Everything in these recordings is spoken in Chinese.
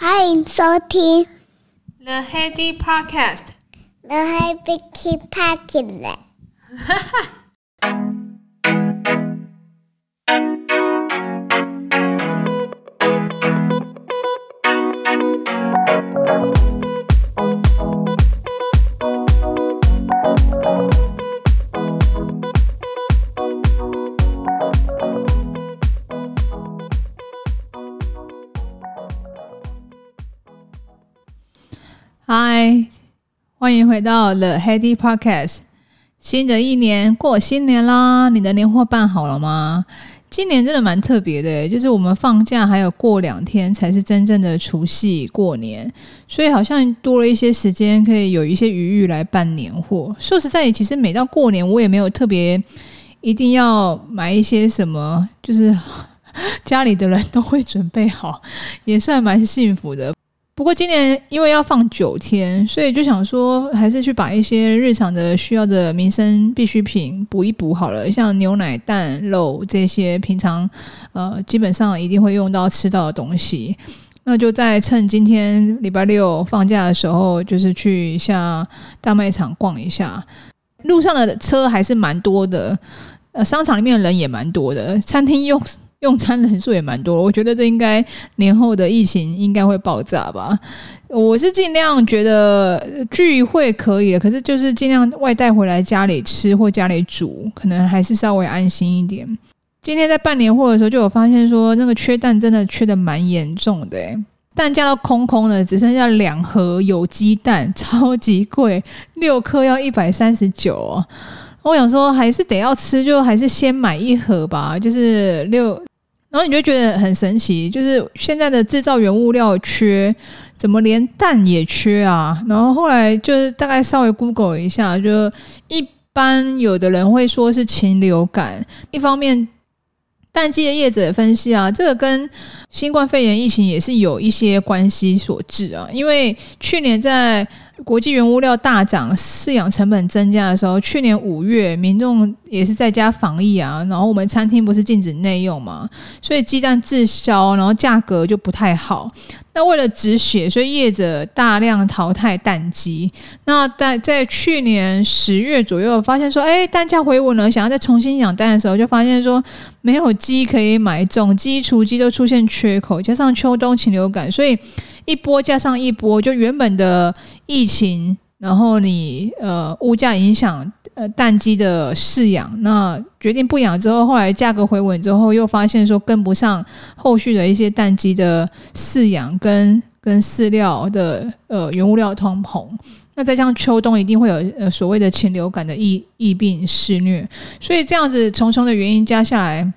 欢迎收听 The Heady Podcast。The Heady Podcast。 欢迎回到 The Heady Podcast。新的一年过新年啦，你的年货办好了吗？今年真的蛮特别的，就是我们放假还有过两天才是真正的除夕过年，所以好像多了一些时间可以有一些余裕来办年货。说实在，其实每到过年我也没有特别一定要买一些什么，就是 家里的人都会准备好，也算蛮幸福的。不过今年因为要放九天，所以就想说，还是去把一些日常的需要的民生必需品补一补好了，像牛奶、蛋、肉这些平常呃基本上一定会用到吃到的东西。那就在趁今天礼拜六放假的时候，就是去一下大卖场逛一下。路上的车还是蛮多的，呃，商场里面的人也蛮多的，餐厅用。用餐人数也蛮多，我觉得这应该年后的疫情应该会爆炸吧。我是尽量觉得聚会可以的，可是就是尽量外带回来家里吃或家里煮，可能还是稍微安心一点。今天在办年货的时候，就有发现说那个缺蛋真的缺得蛮严重的，蛋架都空空的，只剩下两盒有机蛋，超级贵，六颗要一百三十九哦。我想说还是得要吃，就还是先买一盒吧，就是六。然后你就觉得很神奇，就是现在的制造原物料缺，怎么连蛋也缺啊？然后后来就是大概稍微 Google 一下，就一般有的人会说是禽流感。一方面，蛋鸡的业者分析啊，这个跟新冠肺炎疫情也是有一些关系所致啊，因为去年在。国际原物料大涨，饲养成本增加的时候，去年五月民众也是在家防疫啊，然后我们餐厅不是禁止内用嘛，所以鸡蛋滞销，然后价格就不太好。那为了止血，所以业者大量淘汰蛋鸡。那在在去年十月左右，发现说，哎，蛋价回稳了，想要再重新养蛋的时候，就发现说没有鸡可以买，种鸡、雏鸡都出现缺口，加上秋冬禽流感，所以。一波加上一波，就原本的疫情，然后你呃物价影响呃蛋鸡的饲养，那决定不养之后，后来价格回稳之后，又发现说跟不上后续的一些蛋鸡的饲养跟跟饲料的呃原物料通膨，那再加上秋冬一定会有呃所谓的禽流感的疫疫病肆虐，所以这样子重重的原因加下来。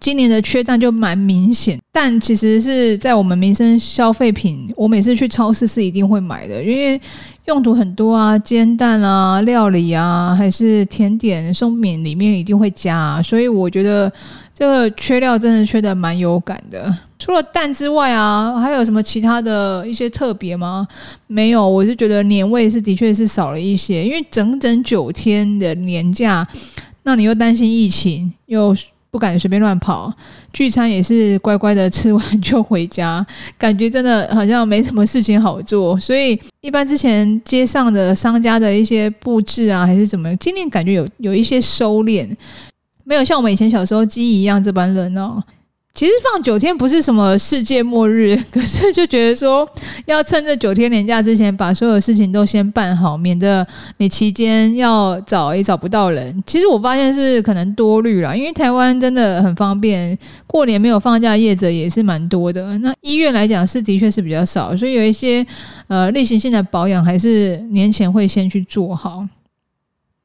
今年的缺蛋就蛮明显，蛋其实是在我们民生消费品，我每次去超市是一定会买的，因为用途很多啊，煎蛋啊、料理啊，还是甜点、松饼里面一定会加，所以我觉得这个缺料真的缺得蛮有感的。除了蛋之外啊，还有什么其他的一些特别吗？没有，我是觉得年味是的确是少了一些，因为整整九天的年假，那你又担心疫情又。不敢随便乱跑，聚餐也是乖乖的吃完就回家，感觉真的好像没什么事情好做。所以，一般之前街上的商家的一些布置啊，还是怎么，今年感觉有有一些收敛，没有像我们以前小时候记忆一样这般热闹。其实放九天不是什么世界末日，可是就觉得说要趁这九天年假之前把所有事情都先办好，免得你期间要找也找不到人。其实我发现是可能多虑了，因为台湾真的很方便，过年没有放假业者也是蛮多的。那医院来讲是的确是比较少，所以有一些呃例行性的保养还是年前会先去做好。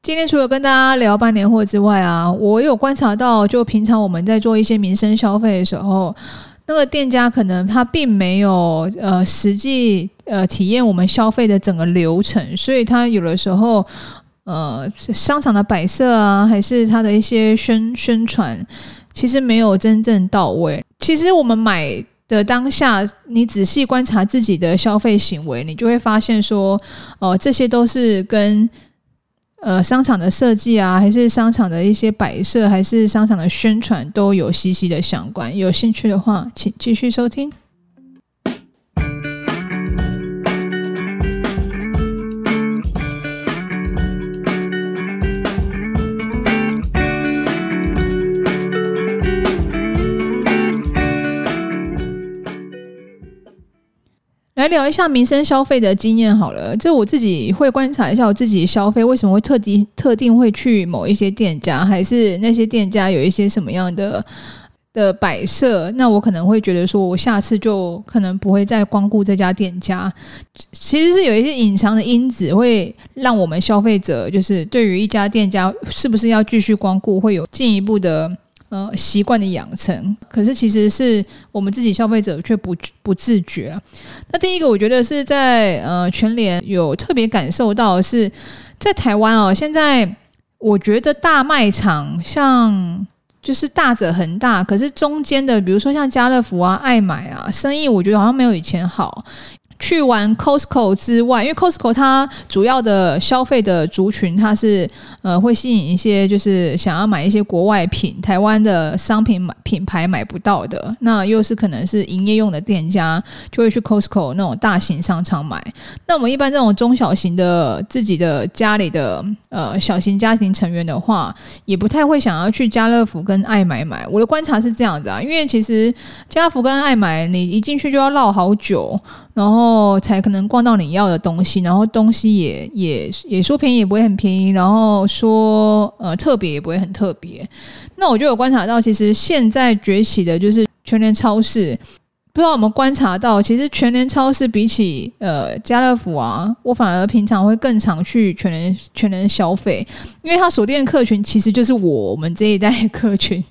今天除了跟大家聊半年货之外啊，我有观察到，就平常我们在做一些民生消费的时候，那个店家可能他并没有呃实际呃体验我们消费的整个流程，所以他有的时候呃商场的摆设啊，还是他的一些宣宣传，其实没有真正到位。其实我们买的当下，你仔细观察自己的消费行为，你就会发现说，哦、这些都是跟。呃，商场的设计啊，还是商场的一些摆设，还是商场的宣传，都有息息的相关。有兴趣的话，请继续收听。聊一下民生消费的经验好了。这我自己会观察一下我自己消费为什么会特地特定会去某一些店家，还是那些店家有一些什么样的的摆设？那我可能会觉得说，我下次就可能不会再光顾这家店家。其实是有一些隐藏的因子，会让我们消费者就是对于一家店家是不是要继续光顾，会有进一步的。呃，习惯的养成，可是其实是我们自己消费者却不不自觉。那第一个，我觉得是在呃全联有特别感受到的是，在台湾哦，现在我觉得大卖场像就是大者恒大，可是中间的，比如说像家乐福啊、爱买啊，生意我觉得好像没有以前好。去完 Costco 之外，因为 Costco 它主要的消费的族群，它是呃会吸引一些就是想要买一些国外品、台湾的商品买品牌买不到的，那又是可能是营业用的店家，就会去 Costco 那种大型商场买。那我们一般这种中小型的自己的家里的呃小型家庭成员的话，也不太会想要去家乐福跟爱买买。我的观察是这样子啊，因为其实家乐福跟爱买，你一进去就要绕好久。然后才可能逛到你要的东西，然后东西也也也说便宜也不会很便宜，然后说呃特别也不会很特别。那我就有观察到，其实现在崛起的就是全联超市。不知道有没有观察到，其实全联超市比起呃家乐福啊，我反而平常会更常去全联 全联消费，因为它锁店的客群其实就是我们这一代客群，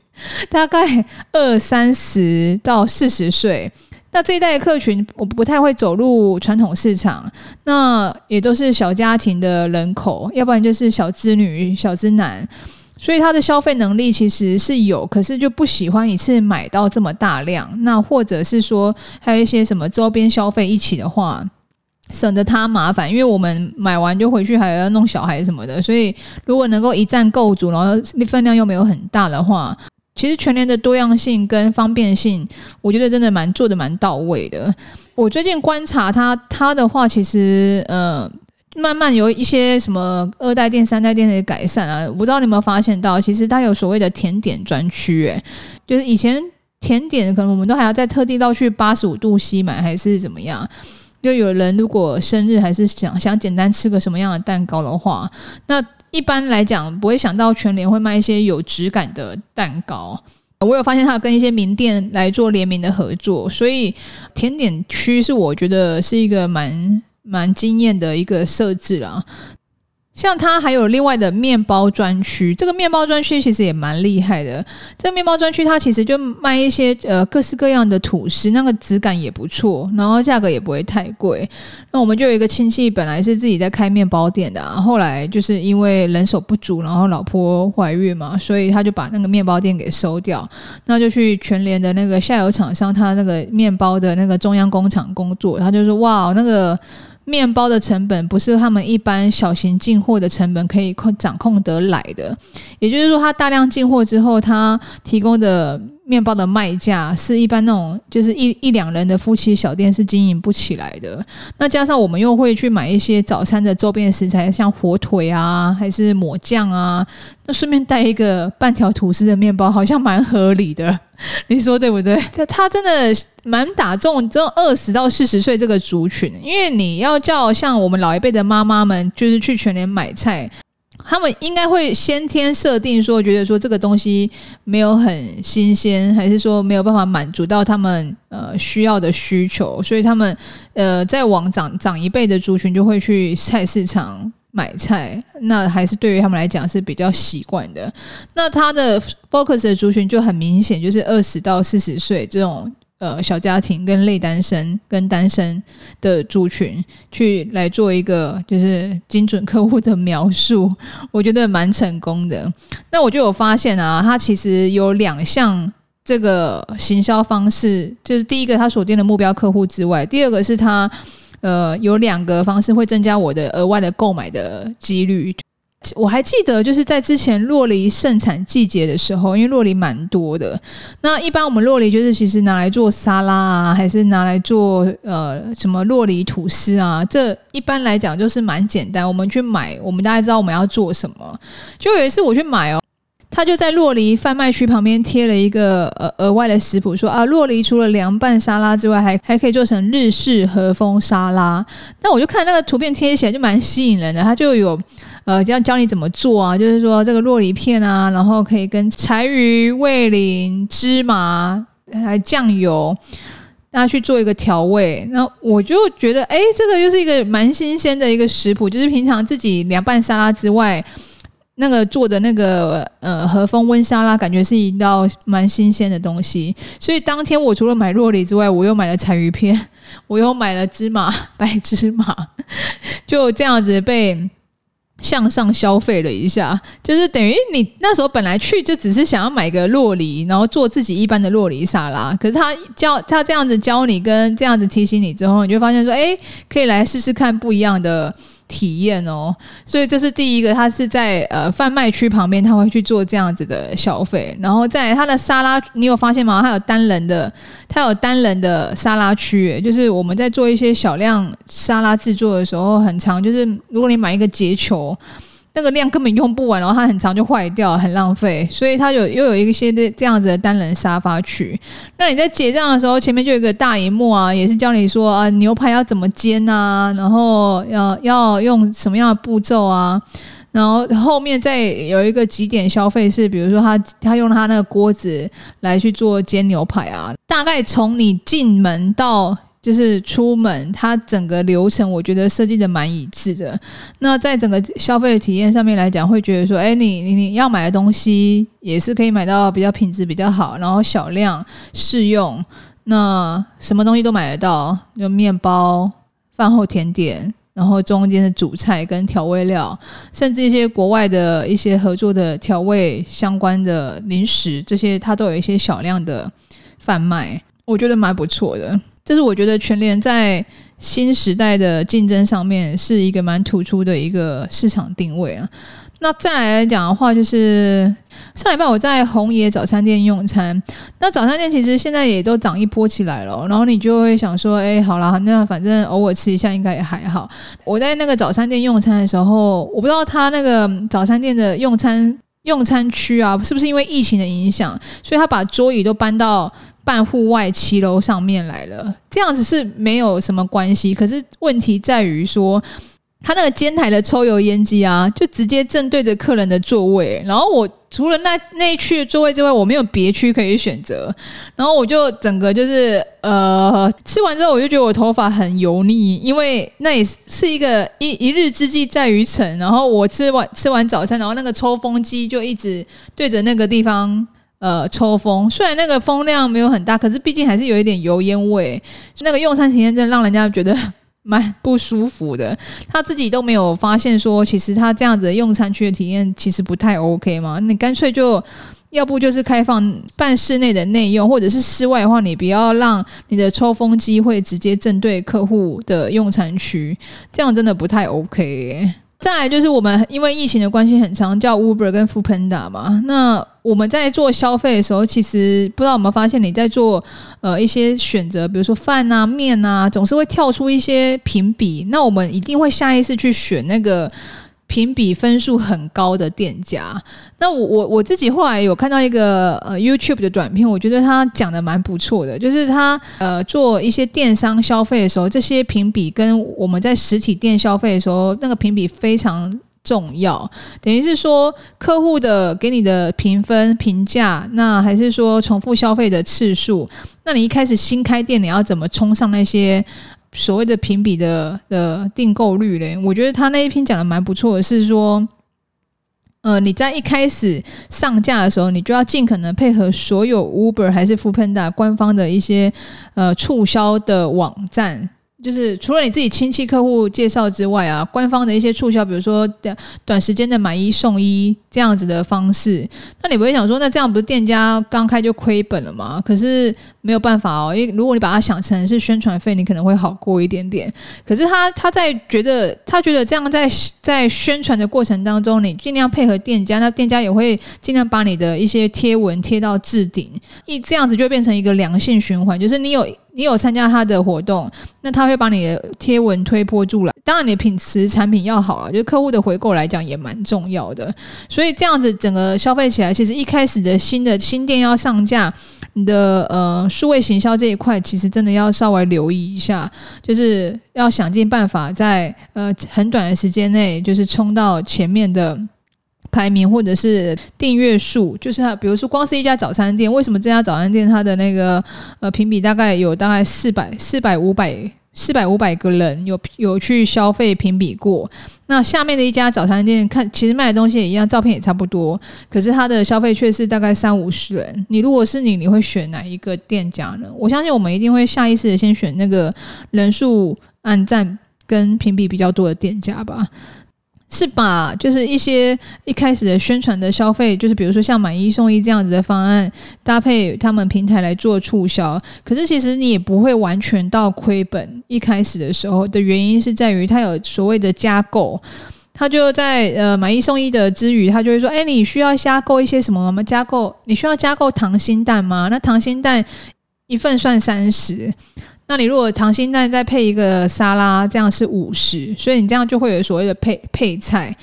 大概二三十到四十岁。那这一代客群，我不太会走入传统市场，那也都是小家庭的人口，要不然就是小资女、小资男，所以他的消费能力其实是有，可是就不喜欢一次买到这么大量。那或者是说，还有一些什么周边消费一起的话，省得他麻烦，因为我们买完就回去还要弄小孩什么的，所以如果能够一站购足，然后分量又没有很大的话。其实全联的多样性跟方便性，我觉得真的蛮做的蛮到位的。我最近观察它，它的话其实呃，慢慢有一些什么二代店、三代店的改善啊。我不知道你有没有发现到，其实它有所谓的甜点专区，诶，就是以前甜点可能我们都还要再特地到去八十五度 C 买，还是怎么样？就有人如果生日还是想想简单吃个什么样的蛋糕的话，那。一般来讲，不会想到全联会卖一些有质感的蛋糕。我有发现他跟一些名店来做联名的合作，所以甜点区是我觉得是一个蛮蛮惊艳的一个设置啦。像它还有另外的面包专区，这个面包专区其实也蛮厉害的。这个面包专区它其实就卖一些呃各式各样的吐司，那个质感也不错，然后价格也不会太贵。那我们就有一个亲戚本来是自己在开面包店的啊，后来就是因为人手不足，然后老婆怀孕嘛，所以他就把那个面包店给收掉，那就去全联的那个下游厂商，他那个面包的那个中央工厂工作。他就说哇，那个。面包的成本不是他们一般小型进货的成本可以控掌控得来的，也就是说，他大量进货之后，他提供的面包的卖价是一般那种就是一一两人的夫妻小店是经营不起来的。那加上我们又会去买一些早餐的周边食材，像火腿啊，还是抹酱啊，那顺便带一个半条吐司的面包，好像蛮合理的。你说对不对？他他真的蛮打中这种二十到四十岁这个族群，因为你要叫像我们老一辈的妈妈们，就是去全联买菜，他们应该会先天设定说，觉得说这个东西没有很新鲜，还是说没有办法满足到他们呃需要的需求，所以他们呃在往长长一辈的族群就会去菜市场。买菜，那还是对于他们来讲是比较习惯的。那他的 focus 的族群就很明显，就是二十到四十岁这种呃小家庭跟类单身跟单身的族群，去来做一个就是精准客户的描述，我觉得蛮成功的。那我就有发现啊，他其实有两项这个行销方式，就是第一个他锁定的目标客户之外，第二个是他。呃，有两个方式会增加我的额外的购买的几率。我还记得，就是在之前洛梨盛产季节的时候，因为洛梨蛮多的。那一般我们洛梨就是其实拿来做沙拉啊，还是拿来做呃什么洛梨吐司啊？这一般来讲就是蛮简单。我们去买，我们大概知道我们要做什么。就有一次我去买哦。他就在洛梨贩卖区旁边贴了一个呃额外的食谱，说啊，洛梨除了凉拌沙拉之外，还还可以做成日式和风沙拉。那我就看那个图片贴起来就蛮吸引人的，他就有呃这样教你怎么做啊，就是说这个洛梨片啊，然后可以跟柴鱼、味淋、芝麻还酱油。大家去做一个调味，那我就觉得，哎，这个又是一个蛮新鲜的一个食谱，就是平常自己凉拌沙拉之外，那个做的那个呃和风温沙拉，感觉是一道蛮新鲜的东西。所以当天我除了买洛梨之外，我又买了柴鱼片，我又买了芝麻白芝麻，就这样子被。向上消费了一下，就是等于你那时候本来去就只是想要买个洛梨，然后做自己一般的洛梨沙拉。可是他教他这样子教你，跟这样子提醒你之后，你就发现说，哎，可以来试试看不一样的。体验哦，所以这是第一个，他是在呃贩卖区旁边，他会去做这样子的消费。然后在他的沙拉，你有发现吗？他有单人的，他有单人的沙拉区，就是我们在做一些小量沙拉制作的时候，很常，就是如果你买一个结球。那个量根本用不完，然后它很长就坏掉，很浪费。所以它有又有一些这这样子的单人沙发区。那你在结账的时候，前面就有一个大荧幕啊，也是教你说啊，牛排要怎么煎啊，然后要要用什么样的步骤啊。然后后面再有一个几点消费是，比如说他他用他那个锅子来去做煎牛排啊，大概从你进门到。就是出门，它整个流程我觉得设计的蛮一致的。那在整个消费的体验上面来讲，会觉得说，哎，你你你要买的东西也是可以买到比较品质比较好，然后小量适用。那什么东西都买得到，就面包、饭后甜点，然后中间的主菜跟调味料，甚至一些国外的一些合作的调味相关的零食，这些它都有一些小量的贩卖，我觉得蛮不错的。这是我觉得全联在新时代的竞争上面是一个蛮突出的一个市场定位啊。那再来讲的话，就是上礼拜我在红爷早餐店用餐，那早餐店其实现在也都涨一波起来了。然后你就会想说，哎，好啦，那反正偶尔吃一下应该也还好。我在那个早餐店用餐的时候，我不知道他那个早餐店的用餐用餐区啊，是不是因为疫情的影响，所以他把桌椅都搬到。半户外骑楼上面来了，这样子是没有什么关系。可是问题在于说，他那个煎台的抽油烟机啊，就直接正对着客人的座位。然后我除了那那一区的座位之外，我没有别区可以选择。然后我就整个就是呃，吃完之后我就觉得我头发很油腻，因为那也是一个一一日之计在于晨。然后我吃完吃完早餐，然后那个抽风机就一直对着那个地方。呃，抽风虽然那个风量没有很大，可是毕竟还是有一点油烟味。那个用餐体验真的让人家觉得 蛮不舒服的。他自己都没有发现说，其实他这样子用餐区的体验其实不太 OK 嘛。你干脆就要不就是开放半室内的内用，或者是室外的话，你不要让你的抽风机会直接正对客户的用餐区，这样真的不太 OK。再来就是我们因为疫情的关系，很常叫 Uber 跟 Foodpanda 嘛。那我们在做消费的时候，其实不知道有没有发现，你在做呃一些选择，比如说饭啊、面啊，总是会跳出一些评比。那我们一定会下意识去选那个。评比分数很高的店家，那我我我自己后来有看到一个呃 YouTube 的短片，我觉得他讲的蛮不错的，就是他呃做一些电商消费的时候，这些评比跟我们在实体店消费的时候那个评比非常重要，等于是说客户的给你的评分评价，那还是说重复消费的次数，那你一开始新开店，你要怎么冲上那些？所谓的评比的的订购率嘞，我觉得他那一篇讲的蛮不错的，是说，呃，你在一开始上架的时候，你就要尽可能配合所有 Uber 还是 Foodpanda 官方的一些呃促销的网站。就是除了你自己亲戚客户介绍之外啊，官方的一些促销，比如说短短时间的买一送一这样子的方式，那你不会想说，那这样不是店家刚开就亏本了吗？可是没有办法哦，因为如果你把它想成是宣传费，你可能会好过一点点。可是他他在觉得他觉得这样在在宣传的过程当中，你尽量配合店家，那店家也会尽量把你的一些贴文贴到置顶，一这样子就变成一个良性循环，就是你有。你有参加他的活动，那他会把你的贴文推播出来。当然，你的品质产品要好了，就客户的回购来讲也蛮重要的。所以这样子整个消费起来，其实一开始的新的新店要上架，你的呃数位行销这一块，其实真的要稍微留意一下，就是要想尽办法在呃很短的时间内，就是冲到前面的。排名或者是订阅数，就是它比如说光是一家早餐店，为什么这家早餐店它的那个呃评比大概有大概四百四百五百四百五百个人有有去消费评比过？那下面的一家早餐店看其实卖的东西也一样，照片也差不多，可是它的消费却是大概三五十人。你如果是你，你会选哪一个店家呢？我相信我们一定会下意识的先选那个人数按赞跟评比比较多的店家吧。是把就是一些一开始的宣传的消费，就是比如说像买一送一这样子的方案，搭配他们平台来做促销。可是其实你也不会完全到亏本。一开始的时候的原因是在于它有所谓的加购，他就在呃买一送一的之余，他就会说：“哎，你需要加购一些什么吗？加购你需要加购溏心蛋吗？那溏心蛋一份算三十。”那你如果溏心蛋再配一个沙拉，这样是五十，所以你这样就会有所谓的配配菜。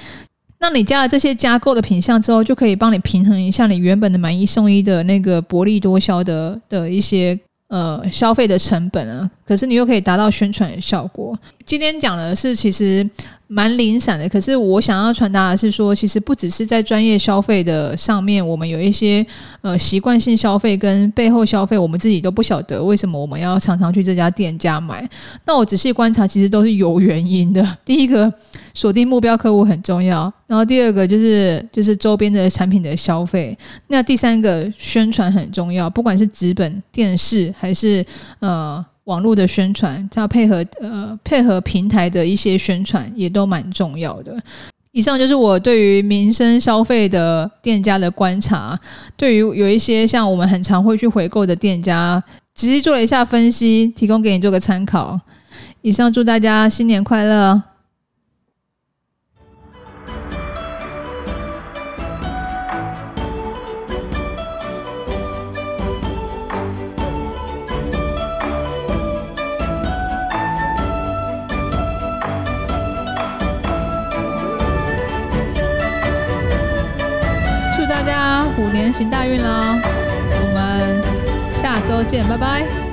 那你加了这些加购的品项之后，就可以帮你平衡一下你原本的买一送一的那个薄利多销的的一些呃消费的成本啊。可是你又可以达到宣传的效果。今天讲的是其实。蛮零散的，可是我想要传达的是说，其实不只是在专业消费的上面，我们有一些呃习惯性消费跟背后消费，我们自己都不晓得为什么我们要常常去这家店家买。那我仔细观察，其实都是有原因的。第一个，锁定目标客户很重要，然后第二个就是就是周边的产品的消费，那第三个宣传很重要，不管是纸本、电视还是呃。网络的宣传，它配合呃配合平台的一些宣传，也都蛮重要的。以上就是我对于民生消费的店家的观察。对于有一些像我们很常会去回购的店家，仔细做了一下分析，提供给你做个参考。以上祝大家新年快乐！虎年行大运啦！我们下周见，拜拜。